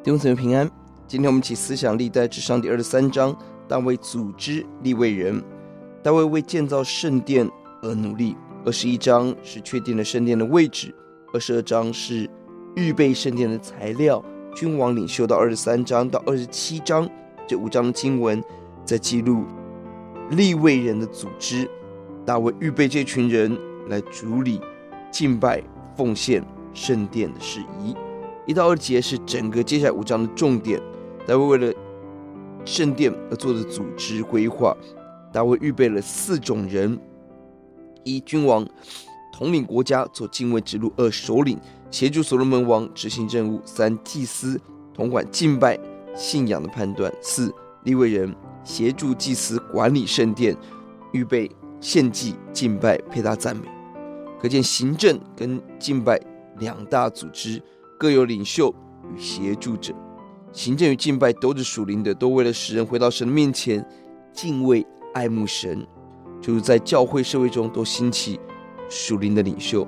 弟兄姊妹平安，今天我们起思想历代志上第二十三章，大卫组织利未人。大卫为建造圣殿而努力。二十一章是确定了圣殿的位置，二十二章是预备圣殿的材料。君王领袖到二十三章到二十七章这五章的经文，在记录利未人的组织。大卫预备这群人来主理敬拜、奉献圣殿的事宜。一到二节是整个接下来五章的重点。大卫为了圣殿而做的组织规划，大卫预备了四种人：一、君王统领国家做敬畏之路；二、首领协助所罗门王执行任务；三、祭司统管敬拜信仰的判断；四、利未人协助祭司管理圣殿，预备献祭、敬拜、配搭赞美。可见行政跟敬拜两大组织。各有领袖与协助者，行政与敬拜都是属灵的，都为了使人回到神的面前，敬畏爱慕神。就是在教会社会中都兴起属灵的领袖。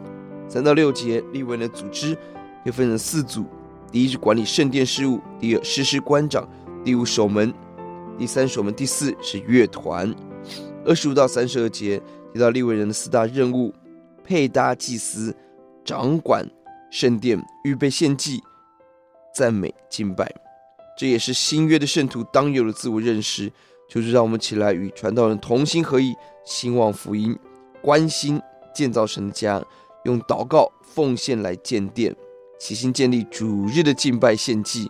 三到六节，利未人的组织又分成四组：第一是管理圣殿事务；第二士师官长；第五守门；第三守门；第四是乐团。二十五到三十二节提到利未人的四大任务：配搭祭司，掌管。圣殿预备献祭、赞美、敬拜，这也是新约的圣徒当有的自我认识。就是让我们起来与传道人同心合意，兴旺福音，关心建造神的家，用祷告、奉献来建殿，齐心建立主日的敬拜献祭，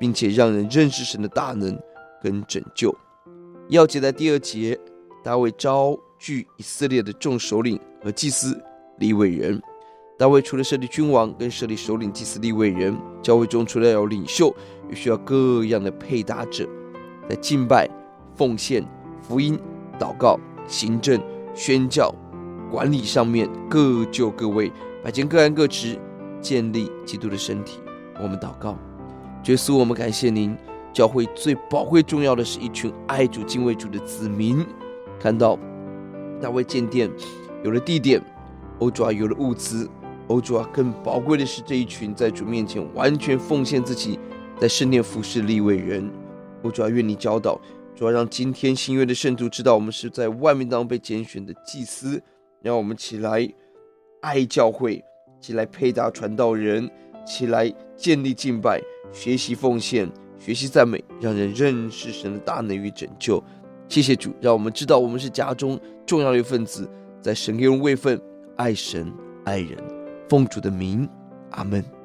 并且让人认识神的大能跟拯救。要记在第二节，大卫召聚以色列的众首领和祭司、立伟人。大卫除了设立君王跟设立首领、祭司、立伟人，教会中除了要有领袖，也需要各样的配搭者，在敬拜、奉献、福音、祷告、行政、宣教、管理上面各就各位，摆件各安各职，建立基督的身体。我们祷告，耶稣，我们感谢您。教会最宝贵重要的是一群爱主、敬畏主的子民。看到大卫建殿有了地点，欧主有了物资。欧主啊，更宝贵的是这一群在主面前完全奉献自己，在圣殿服侍立位人。欧主啊，愿你教导，主要让今天新约的圣徒知道，我们是在万民当中被拣选的祭司，让我们起来爱教会，起来配搭传道人，起来建立敬拜，学习奉献，学习赞美，让人认识神的大能与拯救。谢谢主，让我们知道我们是家中重要的一份子，在神给我们位分，爱神爱人。奉主的名，阿门。